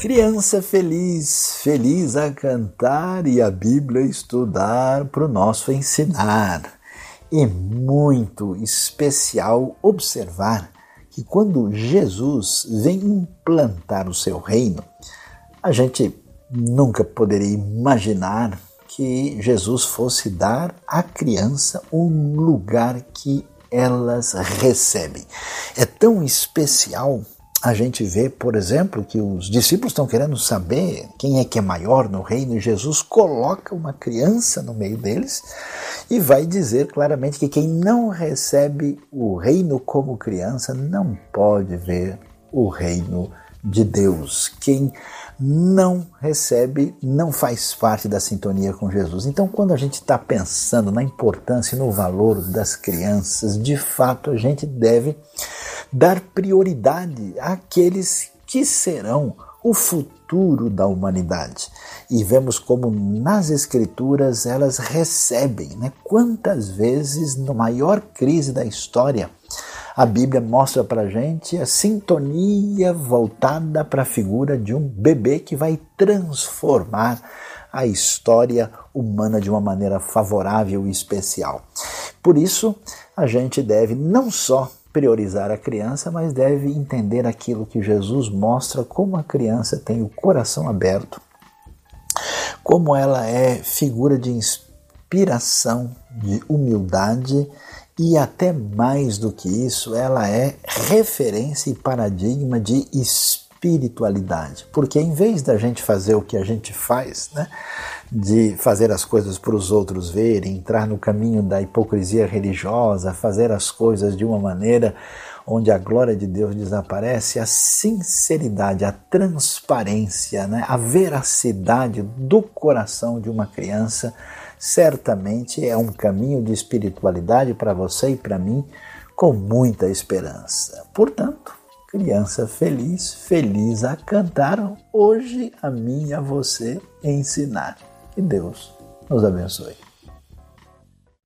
Criança feliz, feliz a cantar e a Bíblia estudar para o nosso ensinar. É muito especial observar que quando Jesus vem implantar o seu reino, a gente nunca poderia imaginar que Jesus fosse dar à criança um lugar que elas recebem. É tão especial a gente vê, por exemplo, que os discípulos estão querendo saber quem é que é maior no reino e Jesus coloca uma criança no meio deles e vai dizer claramente que quem não recebe o reino como criança não pode ver o reino de Deus. Quem não recebe, não faz parte da sintonia com Jesus. Então, quando a gente está pensando na importância e no valor das crianças, de fato a gente deve dar prioridade àqueles que serão o futuro da humanidade. E vemos como nas Escrituras elas recebem, né? Quantas vezes, na maior crise da história, a Bíblia mostra para gente a sintonia voltada para a figura de um bebê que vai transformar a história humana de uma maneira favorável e especial. Por isso, a gente deve não só priorizar a criança, mas deve entender aquilo que Jesus mostra como a criança tem o coração aberto, como ela é figura de inspiração, de humildade e até mais do que isso, ela é referência e paradigma de espiritualidade. Porque em vez da gente fazer o que a gente faz, né, de fazer as coisas para os outros verem, entrar no caminho da hipocrisia religiosa, fazer as coisas de uma maneira onde a glória de Deus desaparece, a sinceridade, a transparência, né, a veracidade do coração de uma criança certamente é um caminho de espiritualidade para você e para mim com muita esperança. Portanto, criança feliz, feliz a cantar, hoje a mim e a você ensinar. Que Deus nos abençoe.